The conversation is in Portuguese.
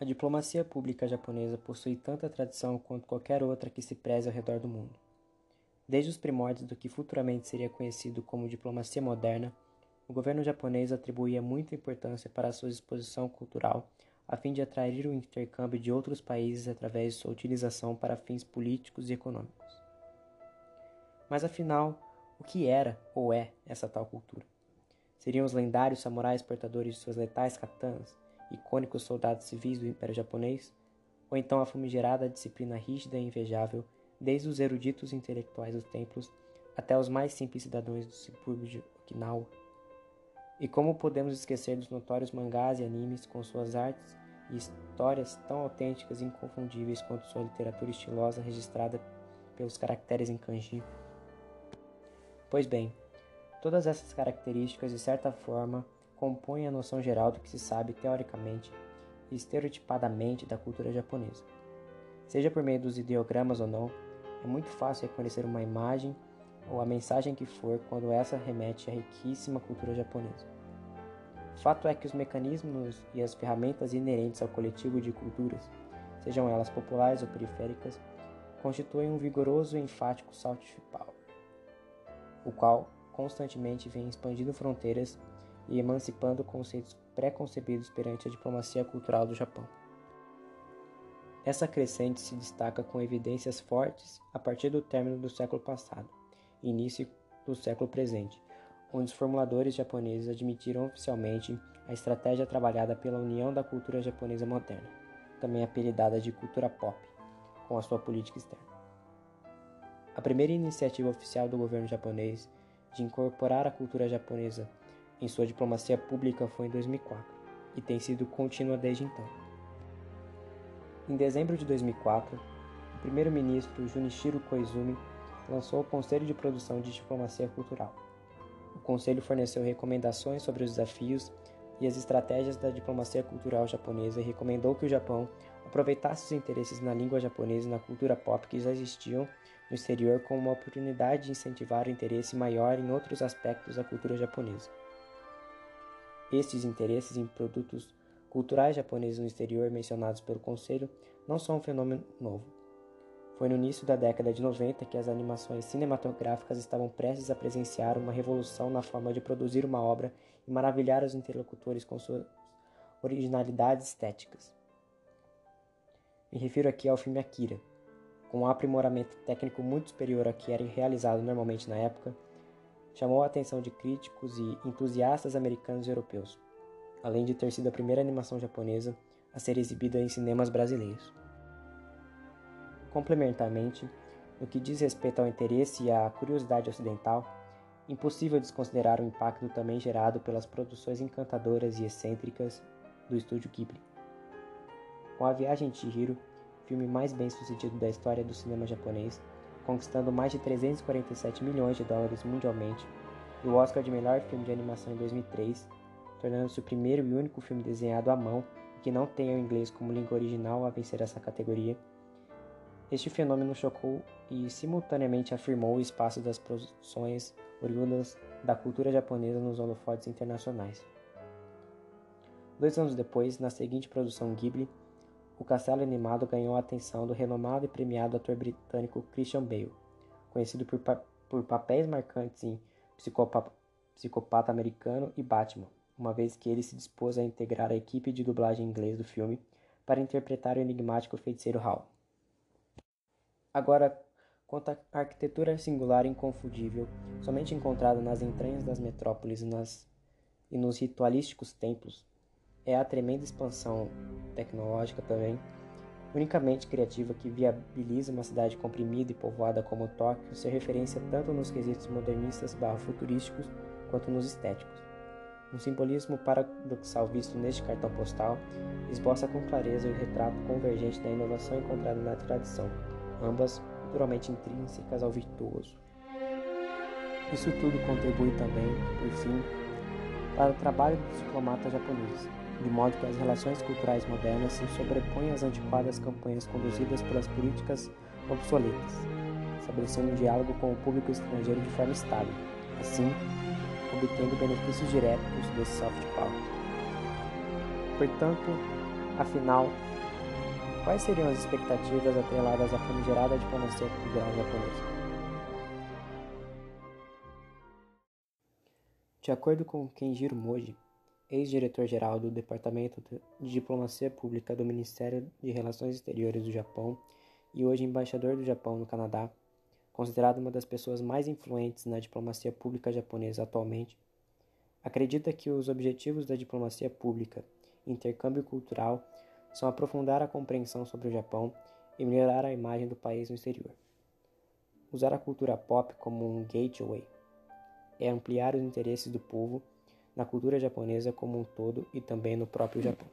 A diplomacia pública japonesa possui tanta tradição quanto qualquer outra que se preze ao redor do mundo. Desde os primórdios do que futuramente seria conhecido como diplomacia moderna, o governo japonês atribuía muita importância para a sua exposição cultural, a fim de atrair o intercâmbio de outros países através de sua utilização para fins políticos e econômicos. Mas afinal, o que era ou é essa tal cultura? Seriam os lendários samurais portadores de suas letais katanas? Icônicos soldados civis do Império Japonês, ou então a famigerada disciplina rígida e invejável, desde os eruditos intelectuais dos templos até os mais simples cidadãos do subúrbio de Okinawa. E como podemos esquecer dos notórios mangás e animes com suas artes e histórias tão autênticas e inconfundíveis quanto sua literatura estilosa registrada pelos caracteres em kanji? Pois bem, todas essas características, de certa forma, compõem a noção geral do que se sabe teoricamente e estereotipadamente da cultura japonesa. Seja por meio dos ideogramas ou não, é muito fácil reconhecer uma imagem ou a mensagem que for quando essa remete à riquíssima cultura japonesa. Fato é que os mecanismos e as ferramentas inerentes ao coletivo de culturas, sejam elas populares ou periféricas, constituem um vigoroso e enfático soft power, o qual constantemente vem expandindo fronteiras e emancipando conceitos preconcebidos perante a diplomacia cultural do Japão. Essa crescente se destaca com evidências fortes a partir do término do século passado início do século presente, onde os formuladores japoneses admitiram oficialmente a estratégia trabalhada pela União da Cultura Japonesa Moderna, também apelidada de cultura pop, com a sua política externa. A primeira iniciativa oficial do governo japonês de incorporar a cultura japonesa em sua diplomacia pública foi em 2004 e tem sido contínua desde então. Em dezembro de 2004, o primeiro-ministro Junichiro Koizumi lançou o Conselho de Produção de Diplomacia Cultural. O conselho forneceu recomendações sobre os desafios e as estratégias da diplomacia cultural japonesa e recomendou que o Japão aproveitasse os interesses na língua japonesa e na cultura pop que já existiam no exterior como uma oportunidade de incentivar o interesse maior em outros aspectos da cultura japonesa. Estes interesses em produtos culturais japoneses no exterior mencionados pelo Conselho não são um fenômeno novo. Foi no início da década de 90 que as animações cinematográficas estavam prestes a presenciar uma revolução na forma de produzir uma obra e maravilhar os interlocutores com suas originalidades estéticas. Me refiro aqui ao filme Akira. Com um aprimoramento técnico muito superior ao que era realizado normalmente na época, chamou a atenção de críticos e entusiastas americanos e europeus, além de ter sido a primeira animação japonesa a ser exibida em cinemas brasileiros. Complementarmente, no que diz respeito ao interesse e à curiosidade ocidental, impossível desconsiderar o impacto também gerado pelas produções encantadoras e excêntricas do estúdio Ghibli. Com A Viagem de Chihiro, filme mais bem sucedido da história do cinema japonês, conquistando mais de 347 milhões de dólares mundialmente, e o Oscar de melhor filme de animação em 2003, tornando-se o primeiro e único filme desenhado à mão que não tenha o inglês como língua original a vencer essa categoria. Este fenômeno chocou e simultaneamente afirmou o espaço das produções oriundas da cultura japonesa nos holofotes internacionais. Dois anos depois, na seguinte produção Ghibli, o castelo animado ganhou a atenção do renomado e premiado ator britânico Christian Bale, conhecido por, pa por papéis marcantes em Psicopata, Psicopata Americano e Batman, uma vez que ele se dispôs a integrar a equipe de dublagem em inglês do filme para interpretar o enigmático feiticeiro Hal. Agora, quanto à arquitetura singular e inconfundível, somente encontrada nas entranhas das metrópoles e, nas, e nos ritualísticos templos, é a tremenda expansão tecnológica também, unicamente criativa que viabiliza uma cidade comprimida e povoada como Tóquio ser referência tanto nos quesitos modernistas barra futurísticos quanto nos estéticos. Um simbolismo paradoxal visto neste cartão postal esboça com clareza o retrato convergente da inovação encontrada na tradição, ambas naturalmente intrínsecas ao virtuoso. Isso tudo contribui também, por fim, para o trabalho dos diplomatas japoneses, de modo que as relações culturais modernas se sobrepõem às antiquadas campanhas conduzidas pelas políticas obsoletas, estabelecendo um diálogo com o público estrangeiro de forma estável, assim, obtendo benefícios diretos desse soft power. Portanto, Afinal, quais seriam as expectativas atreladas à famigerada diplomacia cultural japonesa? De acordo com Kenjiro Moji, ex-diretor-geral do Departamento de Diplomacia Pública do Ministério de Relações Exteriores do Japão e hoje embaixador do Japão no Canadá, considerado uma das pessoas mais influentes na diplomacia pública japonesa atualmente, acredita que os objetivos da diplomacia pública e intercâmbio cultural são aprofundar a compreensão sobre o Japão e melhorar a imagem do país no exterior. Usar a cultura pop como um gateway é ampliar os interesses do povo na cultura japonesa como um todo e também no próprio Japão.